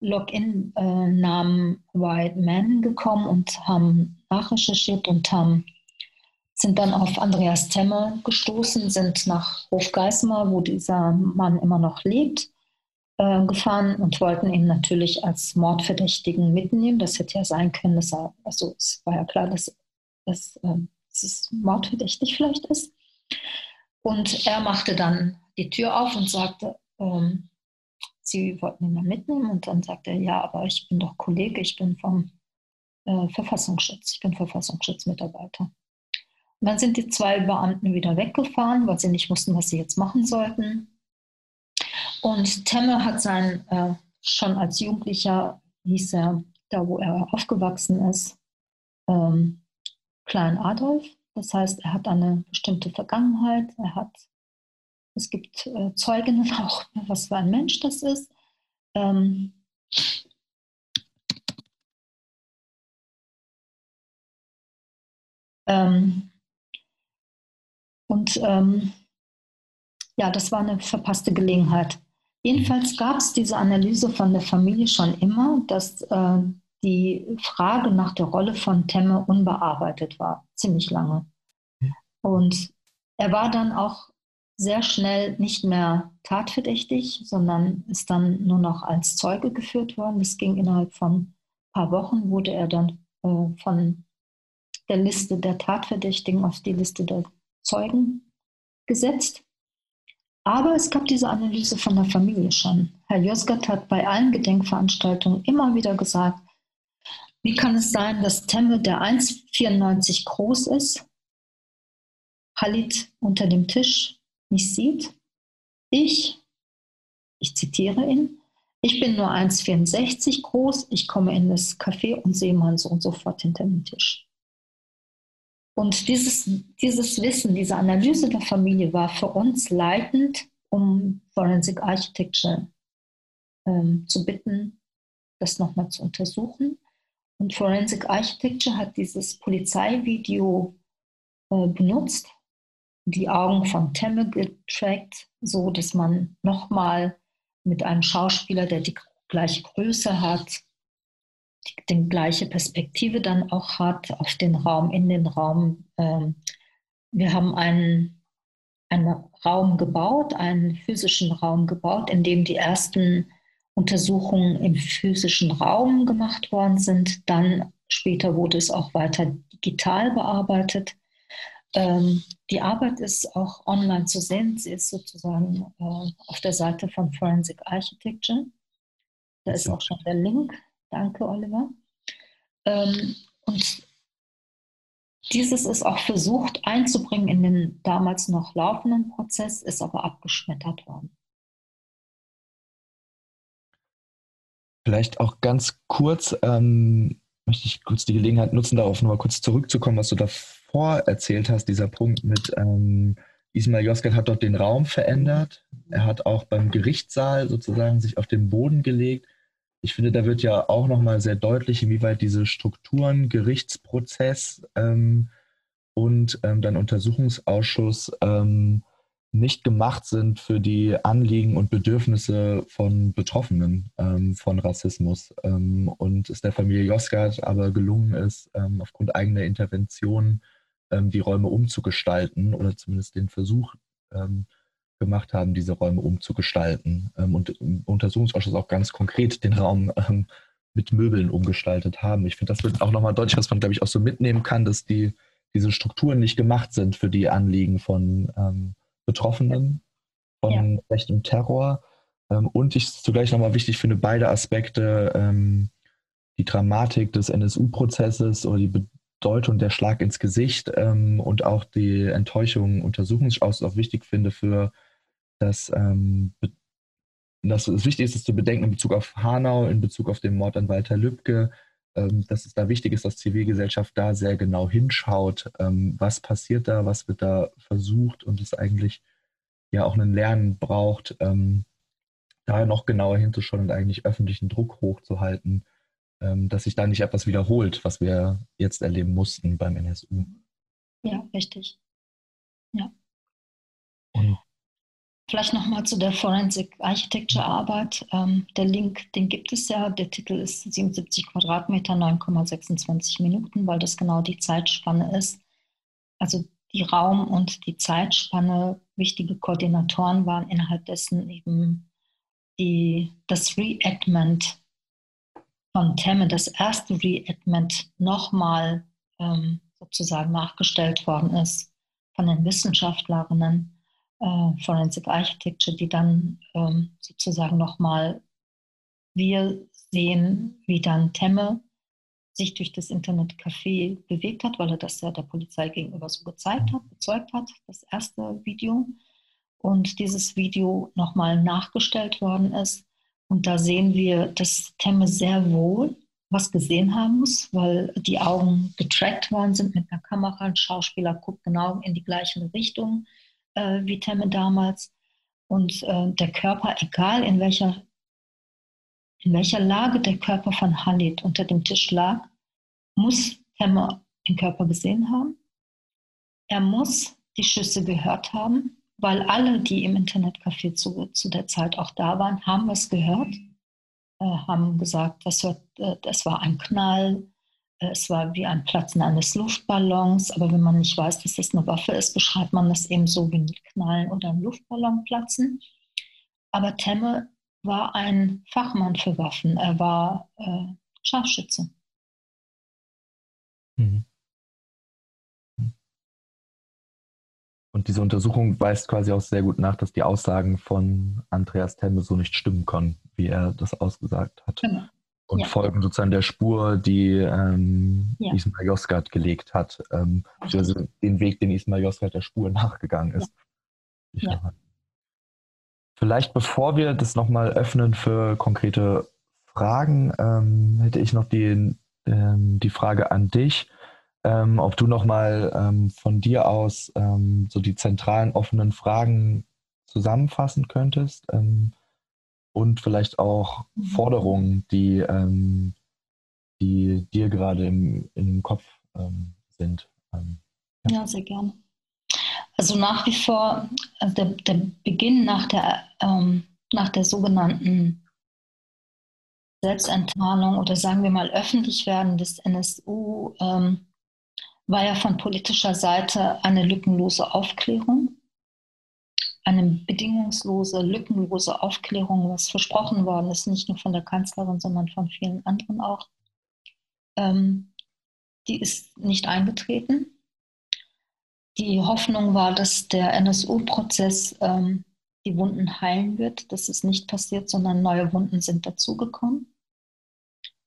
Speaker 4: Login-Namen White Man gekommen und haben nachrecherchiert und haben sind dann auf Andreas Temme gestoßen, sind nach Hofgeismar, wo dieser Mann immer noch lebt, äh, gefahren und wollten ihn natürlich als Mordverdächtigen mitnehmen. Das hätte ja sein können, dass er, also es war ja klar, dass, dass, äh, dass es mordverdächtig vielleicht ist. Und er machte dann die Tür auf und sagte, ähm, Sie wollten ihn dann mitnehmen. Und dann sagte er, ja, aber ich bin doch Kollege, ich bin vom äh, Verfassungsschutz, ich bin Verfassungsschutzmitarbeiter. Und dann sind die zwei Beamten wieder weggefahren, weil sie nicht wussten, was sie jetzt machen sollten. Und Temme hat sein, äh, schon als Jugendlicher, hieß er, da wo er aufgewachsen ist, ähm, Klein Adolf. Das heißt, er hat eine bestimmte Vergangenheit. Er hat, es gibt äh, Zeuginnen auch, was für ein Mensch das ist. Ähm, ähm, und ähm, ja, das war eine verpasste Gelegenheit. Jedenfalls gab es diese Analyse von der Familie schon immer, dass äh, die Frage nach der Rolle von Temme unbearbeitet war, ziemlich lange. Und er war dann auch sehr schnell nicht mehr tatverdächtig, sondern ist dann nur noch als Zeuge geführt worden. Das ging innerhalb von ein paar Wochen, wurde er dann äh, von der Liste der Tatverdächtigen auf die Liste der Zeugen gesetzt. Aber es gab diese Analyse von der Familie schon. Herr Josgat hat bei allen Gedenkveranstaltungen immer wieder gesagt, wie kann es sein, dass Temme, der 1,94 groß ist, Halit unter dem Tisch nicht sieht? Ich, ich zitiere ihn, ich bin nur 1,64 groß, ich komme in das Café und sehe meinen Sohn sofort hinter dem Tisch. Und dieses, dieses Wissen, diese Analyse der Familie war für uns leitend, um Forensic Architecture ähm, zu bitten, das nochmal zu untersuchen. Und Forensic Architecture hat dieses Polizeivideo äh, benutzt, die Augen von Temme getrackt, so dass man nochmal mit einem Schauspieler, der die gleiche Größe hat, die gleiche Perspektive dann auch hat auf den Raum, in den Raum. Ähm, wir haben einen, einen Raum gebaut, einen physischen Raum gebaut, in dem die ersten Untersuchungen im physischen Raum gemacht worden sind. Dann später wurde es auch weiter digital bearbeitet. Ähm, die Arbeit ist auch online zu sehen. Sie ist sozusagen äh, auf der Seite von Forensic Architecture. Da ist auch schon der Link. Danke, Oliver. Ähm, und dieses ist auch versucht einzubringen in den damals noch laufenden Prozess, ist aber abgeschmettert worden.
Speaker 3: Vielleicht auch ganz kurz, ähm, möchte ich kurz die Gelegenheit nutzen, darauf nochmal kurz zurückzukommen, was du davor erzählt hast, dieser Punkt mit ähm, Ismail Yozgat hat dort den Raum verändert. Er hat auch beim Gerichtssaal sozusagen sich auf den Boden gelegt. Ich finde, da wird ja auch nochmal sehr deutlich, inwieweit diese Strukturen, Gerichtsprozess ähm, und ähm, dann Untersuchungsausschuss ähm, nicht gemacht sind für die Anliegen und Bedürfnisse von Betroffenen ähm, von Rassismus. Ähm, und es der Familie Josgard aber gelungen ist, ähm, aufgrund eigener Intervention ähm, die Räume umzugestalten oder zumindest den Versuch ähm, gemacht haben, diese Räume umzugestalten. Ähm, und im Untersuchungsausschuss auch ganz konkret den Raum mit Möbeln umgestaltet haben. Ich finde, das wird auch nochmal deutlich, was man, glaube ich, auch so mitnehmen kann, dass die, diese Strukturen nicht gemacht sind für die Anliegen von Betroffenen von ja. Recht und Terror. Ähm, und ich zugleich nochmal wichtig finde, beide Aspekte, ähm, die Dramatik des NSU-Prozesses oder die Bedeutung der Schlag ins Gesicht ähm, und auch die Enttäuschung Untersuchungsausschusses auch wichtig finde für das, ähm, dass es wichtig ist, es zu bedenken in Bezug auf Hanau, in Bezug auf den Mord an Walter Lübcke, dass es da wichtig ist, dass Zivilgesellschaft da sehr genau hinschaut, ähm, was passiert da, was wird da versucht und es eigentlich ja auch ein Lernen braucht, ähm, da noch genauer hinzuschauen und eigentlich öffentlichen Druck hochzuhalten, dass sich da nicht etwas wiederholt, was wir jetzt erleben mussten beim NSU.
Speaker 4: Ja, richtig. Ja. Vielleicht nochmal zu der Forensic Architecture Arbeit. Ähm, der Link, den gibt es ja. Der Titel ist 77 Quadratmeter, 9,26 Minuten, weil das genau die Zeitspanne ist. Also die Raum- und die Zeitspanne, wichtige Koordinatoren waren innerhalb dessen eben die, das Reenactment von Temme, das erste Reenactment nochmal ähm, sozusagen nachgestellt worden ist von den Wissenschaftlerinnen äh, Forensic Architecture, die dann ähm, sozusagen nochmal, wir sehen, wie dann Temme sich durch das Internetcafé bewegt hat, weil er das ja der Polizei gegenüber so gezeigt hat, bezeugt hat, das erste Video. Und dieses Video nochmal nachgestellt worden ist. Und da sehen wir, dass Temme sehr wohl was gesehen haben muss, weil die Augen getrackt worden sind mit einer Kamera. Ein Schauspieler guckt genau in die gleiche Richtung äh, wie Temme damals. Und äh, der Körper, egal in welcher, in welcher Lage der Körper von Halid unter dem Tisch lag, muss Temme den Körper gesehen haben. Er muss die Schüsse gehört haben, weil alle, die im Internetcafé zu, zu der Zeit auch da waren, haben es gehört, äh, haben gesagt, das, hört, äh, das war ein Knall, es war wie ein Platzen eines Luftballons, aber wenn man nicht weiß, dass das eine Waffe ist, beschreibt man das eben so wie ein Knallen oder ein Luftballon platzen. Aber Temme war ein Fachmann für Waffen. Er war äh, Scharfschütze. Mhm.
Speaker 3: Und diese Untersuchung weist quasi auch sehr gut nach, dass die Aussagen von Andreas Temme so nicht stimmen können, wie er das ausgesagt hat. Genau und ja. folgen sozusagen der Spur, die ähm, ja. Ismail Yozgat gelegt hat, ähm, also den Weg, den Ismail Yozgat der Spur nachgegangen ist. Ja. Vielleicht bevor wir das nochmal öffnen für konkrete Fragen, ähm, hätte ich noch die, ähm, die Frage an dich, ähm, ob du nochmal ähm, von dir aus ähm, so die zentralen offenen Fragen zusammenfassen könntest. Ähm, und vielleicht auch. Forderungen, die, ähm, die dir gerade im, im Kopf ähm, sind. Ähm,
Speaker 4: ja. ja. sehr gerne. Also nach wie vor, also der, der Beginn nach der, ähm, nach der sogenannten Selbstenttarnung oder sagen wir mal Öffentlichwerden des NSU ähm, war ja von politischer Seite eine lückenlose Aufklärung eine bedingungslose, lückenlose Aufklärung, was versprochen worden ist, nicht nur von der Kanzlerin, sondern von vielen anderen auch, ähm, die ist nicht eingetreten. die Hoffnung war, dass der NSU-Prozess ähm, die Wunden heilen wird. Das ist nicht passiert, sondern neue Wunden sind dazugekommen.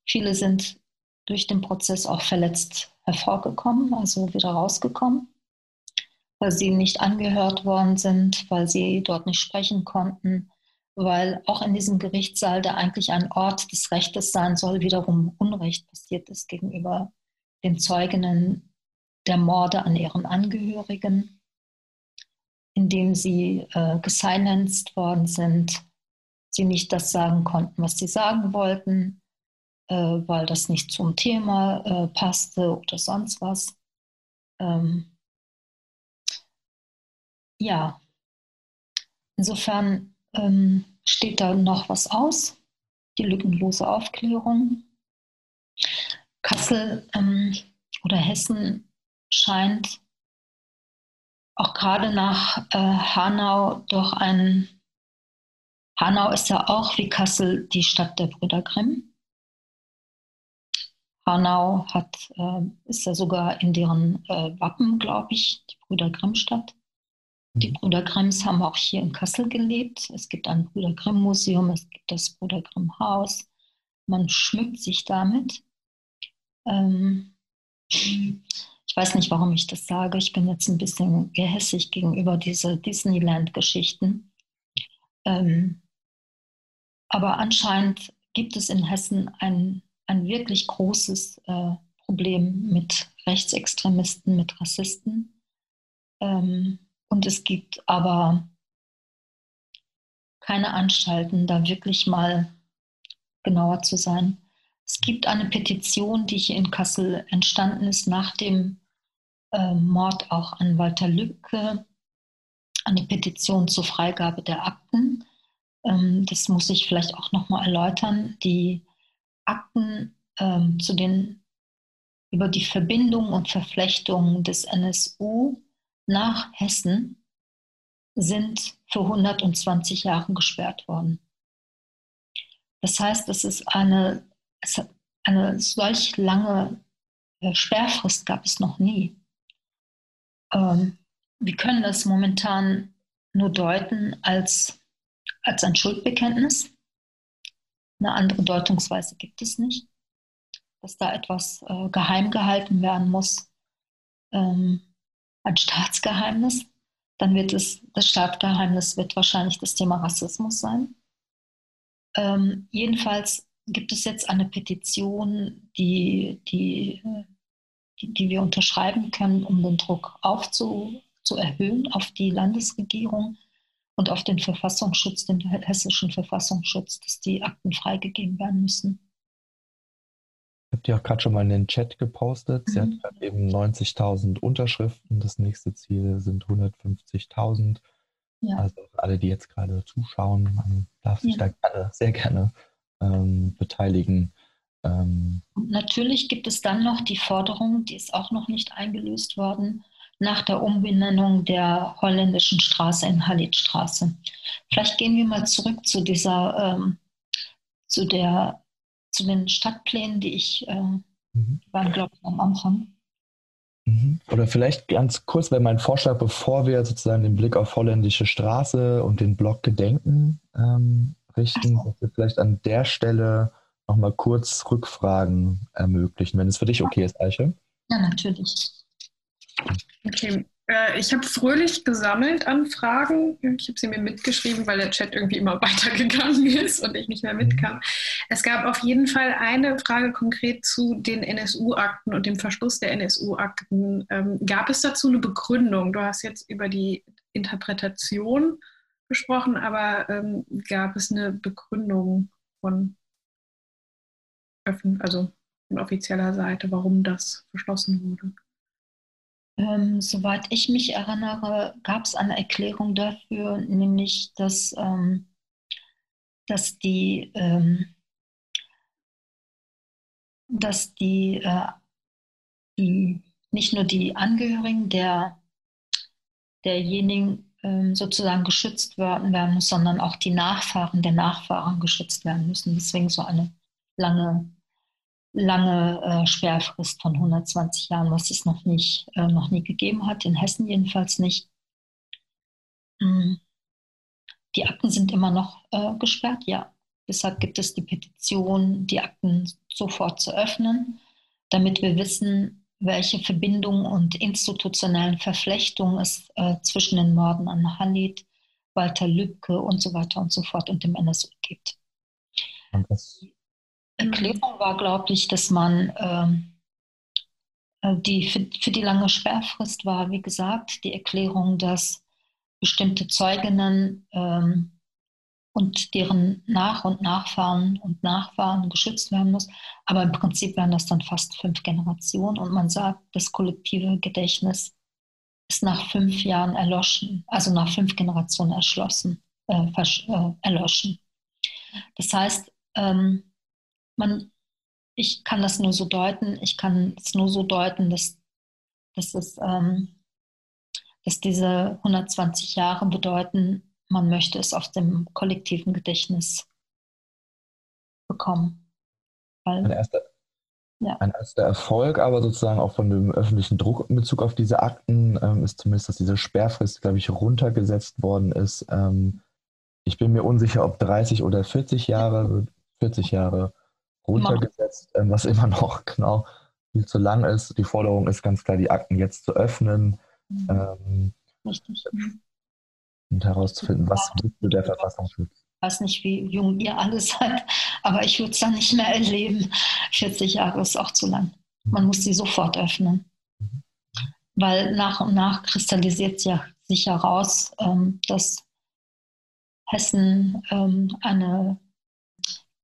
Speaker 4: Viele sind durch den Prozess auch verletzt hervorgekommen, also wieder rausgekommen, weil sie nicht angehört worden sind, weil sie dort nicht sprechen konnten, weil auch in diesem Gerichtssaal, der eigentlich ein Ort des Rechtes sein soll, wiederum Unrecht passiert ist gegenüber den Zeuginnen der Morde an ihren Angehörigen indem sie äh, gesilenced worden sind, sie nicht das sagen konnten, was sie sagen wollten, äh, weil das nicht zum Thema äh, passte oder sonst was. Ähm, ja, insofern ähm, steht da noch was aus, die lückenlose Aufklärung. Kassel ähm, oder Hessen scheint auch gerade nach äh, Hanau doch ein, Hanau ist ja auch wie Kassel die Stadt der Brüder Grimm. Hanau hat, äh, ist ja sogar in deren äh, Wappen, glaube ich, die Brüder Grimm-Stadt. Die. Brüder Grimms haben auch hier in Kassel gelebt. Es gibt ein Brüder Grimm Museum, es gibt das Brüder Grimm Haus. Man schmückt sich damit. Ähm, ich weiß nicht, warum ich das sage. Ich bin jetzt ein bisschen gehässig gegenüber diese Disneyland-Geschichten. Ähm, aber anscheinend gibt es in Hessen ein, ein wirklich großes äh, Problem mit Rechtsextremisten, mit Rassisten. Ähm, und es gibt aber keine Anstalten, da wirklich mal genauer zu sein. Es gibt eine Petition, die hier in Kassel entstanden ist nach dem äh, Mord auch an Walter Lübcke, eine Petition zur Freigabe der Akten. Ähm, das muss ich vielleicht auch nochmal erläutern. Die Akten ähm, zu den, über die Verbindung und Verflechtung des NSU nach Hessen sind für 120 Jahre gesperrt worden. Das heißt, es ist eine, eine solch lange äh, Sperrfrist gab es noch nie. Ähm, wir können das momentan nur deuten als, als ein Schuldbekenntnis. Eine andere Deutungsweise gibt es nicht. Dass da etwas äh, geheim gehalten werden muss, ähm, ein Staatsgeheimnis. Dann wird es, das Staatsgeheimnis wird wahrscheinlich das Thema Rassismus sein. Ähm, jedenfalls gibt es jetzt eine Petition, die, die die, die wir unterschreiben können, um den Druck aufzuerhöhen auf die Landesregierung und auf den Verfassungsschutz, den hessischen Verfassungsschutz, dass die Akten freigegeben werden müssen.
Speaker 3: Ich habe die auch gerade schon mal in den Chat gepostet. Sie mhm. hat eben 90.000 Unterschriften. Das nächste Ziel sind 150.000. Ja. Also alle, die jetzt gerade zuschauen, man darf sich ja. da gerne, sehr gerne ähm, beteiligen.
Speaker 4: Ähm, Natürlich gibt es dann noch die Forderung, die ist auch noch nicht eingelöst worden, nach der Umbenennung der holländischen Straße in Halitstraße. Vielleicht gehen wir mal zurück zu dieser, ähm, zu der, zu den Stadtplänen, die ich, äh, mhm. waren glaube ich am Anfang.
Speaker 3: Mhm. Oder vielleicht ganz kurz, wenn mein Vorschlag, bevor wir sozusagen den Blick auf holländische Straße und den Block Gedenken ähm, richten, so. dass wir vielleicht an der Stelle nochmal kurz Rückfragen ermöglichen, wenn es für dich okay ist, Eiche.
Speaker 4: Ja, natürlich.
Speaker 2: Okay. Äh, ich habe fröhlich gesammelt an Fragen. Ich habe sie mir mitgeschrieben, weil der Chat irgendwie immer weitergegangen ist und ich nicht mehr mitkam. Mhm. Es gab auf jeden Fall eine Frage konkret zu den NSU-Akten und dem Verschluss der NSU-Akten. Ähm, gab es dazu eine Begründung? Du hast jetzt über die Interpretation gesprochen, aber ähm, gab es eine Begründung von also von offizieller Seite, warum das verschlossen wurde?
Speaker 4: Ähm, soweit ich mich erinnere, gab es eine Erklärung dafür, nämlich dass, ähm, dass die, ähm, dass die, äh, die, nicht nur die Angehörigen der, derjenigen ähm, sozusagen geschützt werden, werden muss, sondern auch die Nachfahren der Nachfahren geschützt werden müssen. Deswegen so eine lange lange äh, Sperrfrist von 120 Jahren, was es noch nicht, äh, noch nie gegeben hat, in Hessen jedenfalls nicht. Mm. Die Akten sind immer noch äh, gesperrt, ja. Deshalb gibt es die Petition, die Akten sofort zu öffnen, damit wir wissen, welche Verbindungen und institutionellen Verflechtungen es äh, zwischen den Morden an Halit, Walter Lübcke und so weiter und so fort und dem NSU gibt. Und das Erklärung war, glaube ich, dass man ähm, äh, die für, für die lange Sperrfrist war, wie gesagt, die Erklärung, dass bestimmte Zeuginnen ähm, und deren Nach- und Nachfahren und Nachfahren geschützt werden muss. Aber im Prinzip wären das dann fast fünf Generationen. Und man sagt, das kollektive Gedächtnis ist nach fünf Jahren erloschen, also nach fünf Generationen erschlossen, äh, äh, erloschen. Das heißt, ähm, man, ich kann das nur so deuten, ich kann es nur so deuten, dass, dass, es, ähm, dass diese 120 Jahre bedeuten, man möchte es aus dem kollektiven Gedächtnis bekommen.
Speaker 3: Weil, ein, erster, ja. ein erster Erfolg aber sozusagen auch von dem öffentlichen Druck in Bezug auf diese Akten ähm, ist zumindest, dass diese Sperrfrist, glaube ich, runtergesetzt worden ist. Ähm, ich bin mir unsicher, ob 30 oder 40 Jahre, 40 Jahre runtergesetzt, ähm, was immer noch genau viel zu lang ist. Die Forderung ist ganz klar, die Akten jetzt zu öffnen. Mhm. Ähm, Richtig. Und herauszufinden, was willst der Verfassungsschutz?
Speaker 4: Ich weiß nicht, wie jung ihr alle seid, aber ich würde es dann nicht mehr erleben. 40 Jahre ist auch zu lang. Man muss sie sofort öffnen. Mhm. Weil nach und nach kristallisiert ja sich heraus, ähm, dass Hessen ähm, eine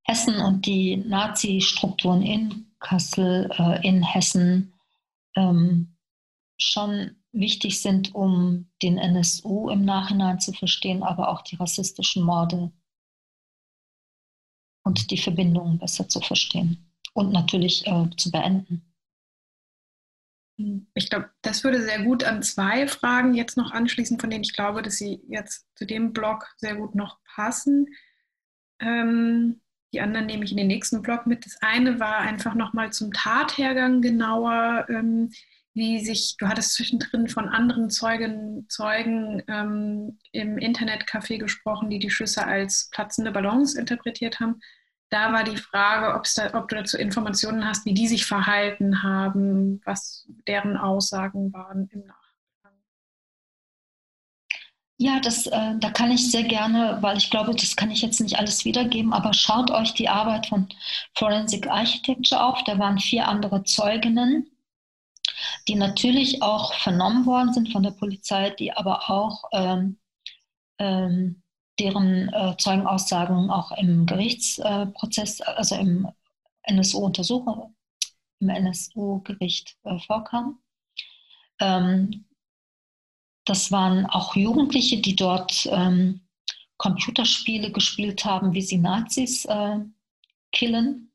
Speaker 4: Hessen und die Nazi-Strukturen in Kassel, äh, in Hessen ähm, schon wichtig sind, um den NSU im Nachhinein zu verstehen, aber auch die rassistischen Morde und die Verbindungen besser zu verstehen und natürlich äh, zu beenden.
Speaker 2: Ich glaube, das würde sehr gut an zwei Fragen jetzt noch anschließen, von denen ich glaube, dass sie jetzt zu dem Blog sehr gut noch passen. Ähm, die anderen nehme ich in den nächsten Blog mit. Das eine war einfach nochmal zum Tathergang genauer, ähm, wie sich, du hattest zwischendrin von anderen Zeugen, Zeugen ähm, im Internetcafé gesprochen, die die Schüsse als platzende Ballons interpretiert haben. Da war die Frage, da, ob du dazu Informationen hast, wie die sich verhalten haben, was deren Aussagen waren im Nachhinein.
Speaker 4: Ja, das, äh, da kann ich sehr gerne, weil ich glaube, das kann ich jetzt nicht alles wiedergeben, aber schaut euch die Arbeit von Forensic Architecture auf. Da waren vier andere Zeuginnen, die natürlich auch vernommen worden sind von der Polizei, die aber auch ähm, ähm, deren äh, Zeugenaussagen auch im Gerichtsprozess, äh, also im NSU-Untersuchung, im NSU-Gericht äh, vorkamen. Ähm, das waren auch Jugendliche, die dort ähm, Computerspiele gespielt haben, wie sie Nazis äh, killen.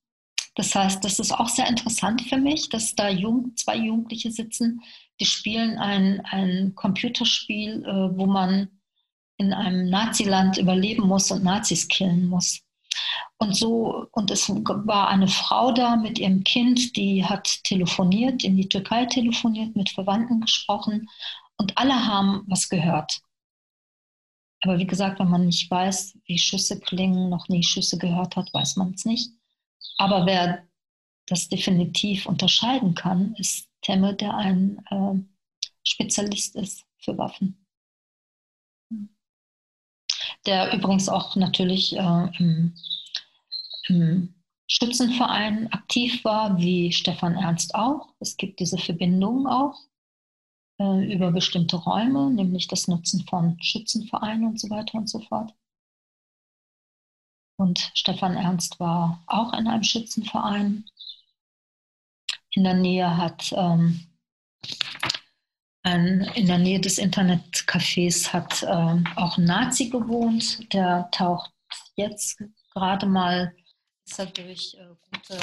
Speaker 4: Das heißt, das ist auch sehr interessant für mich, dass da Jung, zwei Jugendliche sitzen, die spielen ein, ein Computerspiel, äh, wo man in einem Naziland überleben muss und Nazis killen muss. Und so, und es war eine Frau da mit ihrem Kind, die hat telefoniert, in die Türkei telefoniert, mit Verwandten gesprochen und alle haben was gehört. Aber wie gesagt, wenn man nicht weiß, wie Schüsse klingen, noch nie Schüsse gehört hat, weiß man es nicht. Aber wer das definitiv unterscheiden kann, ist Temme, der ein äh, Spezialist ist für Waffen. Der übrigens auch natürlich äh, im, im Schützenverein aktiv war, wie Stefan Ernst auch. Es gibt diese Verbindung auch äh, über bestimmte Räume, nämlich das Nutzen von Schützenvereinen und so weiter und so fort. Und Stefan Ernst war auch in einem Schützenverein. In der Nähe hat ähm, ein, in der Nähe des Internetcafés hat ähm, auch ein Nazi gewohnt. Der taucht jetzt gerade mal, ist er durch äh, gute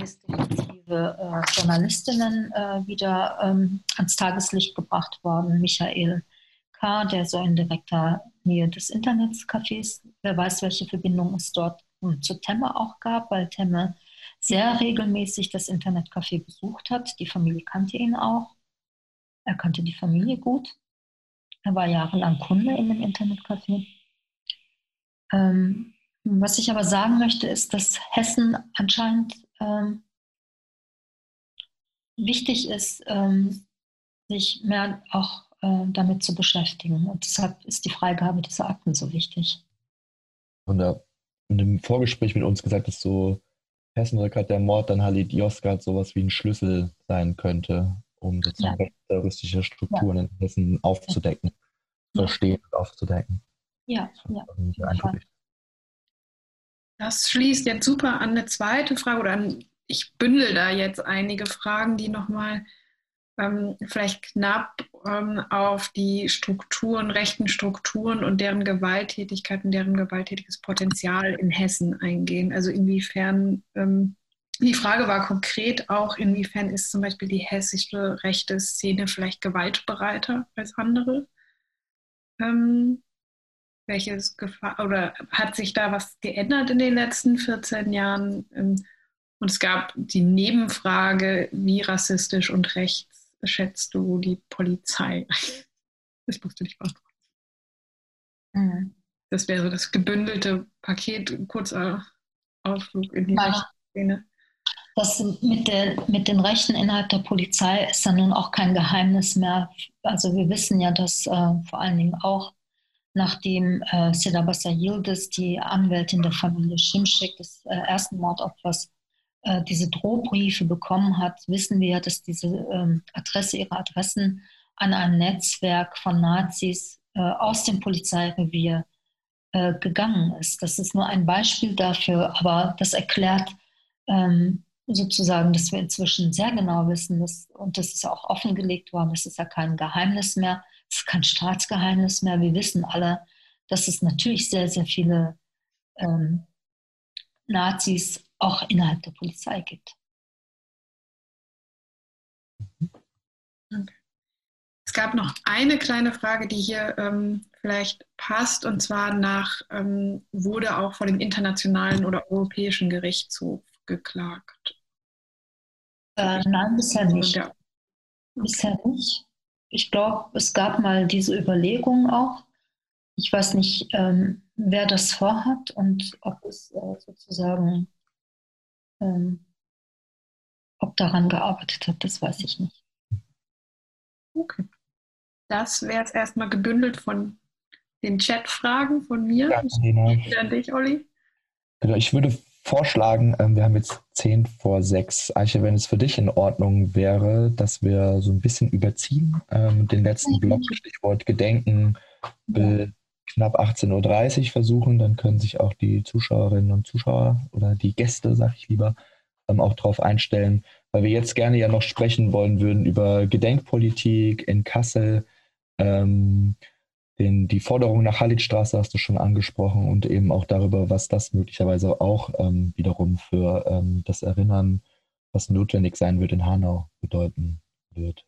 Speaker 4: investigative äh, Journalistinnen äh, wieder ähm, ans Tageslicht gebracht worden. Michael K., der so in direkter Nähe des Internetcafés, wer weiß, welche Verbindung es dort hm, zu Temme auch gab, weil Temme sehr regelmäßig das Internetcafé besucht hat. Die Familie kannte ihn auch. Er kannte die Familie gut. Er war jahrelang Kunde in dem Internetcafé. Ähm, was ich aber sagen möchte, ist, dass Hessen anscheinend ähm, wichtig ist, ähm, sich mehr auch äh, damit zu beschäftigen. Und deshalb ist die Freigabe dieser Akten so wichtig.
Speaker 3: Und in dem Vorgespräch mit uns gesagt, dass so Hessen oder gerade der Mord an Halid Yozgat sowas wie ein Schlüssel sein könnte, um sozusagen ja. terroristische Strukturen ja. in Hessen aufzudecken, ja. verstehen und aufzudecken.
Speaker 4: Ja, ja.
Speaker 2: Das schließt jetzt super an eine zweite Frage oder an, ich bündel da jetzt einige Fragen, die nochmal ähm, vielleicht knapp ähm, auf die Strukturen, rechten Strukturen und deren Gewalttätigkeit und deren gewalttätiges Potenzial in Hessen eingehen. Also inwiefern, ähm, die Frage war konkret auch, inwiefern ist zum Beispiel die hessische rechte Szene vielleicht gewaltbereiter als andere? Ähm, welches Gefahr oder hat sich da was geändert in den letzten 14 Jahren? Ähm, und es gab die Nebenfrage, wie rassistisch und rechts schätzt du die Polizei? Das musst du nicht beantworten. Mhm. Das wäre so das gebündelte Paket, kurzer Ausflug in die Szene.
Speaker 4: Das mit, der, mit den Rechten innerhalb der Polizei ist ja nun auch kein Geheimnis mehr. Also wir wissen ja, dass äh, vor allen Dingen auch nachdem äh, Sedabasa Yildiz, die Anwältin der Familie Schimschik, des äh, ersten Mordopfers, äh, diese Drohbriefe bekommen hat, wissen wir, dass diese ähm, Adresse, ihre Adressen an ein Netzwerk von Nazis äh, aus dem Polizeirevier äh, gegangen ist. Das ist nur ein Beispiel dafür, aber das erklärt ähm, sozusagen, dass wir inzwischen sehr genau wissen, dass, und das ist auch offengelegt worden, das ist ja kein Geheimnis mehr, es ist kein Staatsgeheimnis mehr. Wir wissen alle, dass es natürlich sehr, sehr viele ähm, Nazis auch innerhalb der Polizei gibt.
Speaker 2: Es gab noch eine kleine Frage, die hier ähm, vielleicht passt, und zwar nach, ähm, wurde auch vor dem Internationalen oder Europäischen Gerichtshof geklagt?
Speaker 4: Äh, nein, bisher nicht. Ja. Bisher nicht. Ich glaube, es gab mal diese Überlegung auch. Ich weiß nicht, ähm, wer das vorhat und ob es äh, sozusagen ähm, ob daran gearbeitet hat, das weiß ich nicht.
Speaker 2: Okay. Das wäre jetzt erstmal gebündelt von den Chat-Fragen von mir. Ja, genau. An dich, Olli.
Speaker 3: Genau, ich würde vorschlagen, ähm, wir haben jetzt 10 vor 6. Eiche, wenn es für dich in Ordnung wäre, dass wir so ein bisschen überziehen, ähm, den letzten mhm. Block, Stichwort Gedenken, ja. knapp 18.30 Uhr versuchen, dann können sich auch die Zuschauerinnen und Zuschauer oder die Gäste, sag ich lieber, ähm, auch darauf einstellen, weil wir jetzt gerne ja noch sprechen wollen würden über Gedenkpolitik in Kassel. Ähm, den, die Forderung nach Hallitstraße hast du schon angesprochen und eben auch darüber, was das möglicherweise auch ähm, wiederum für ähm, das Erinnern, was notwendig sein wird in Hanau, bedeuten wird.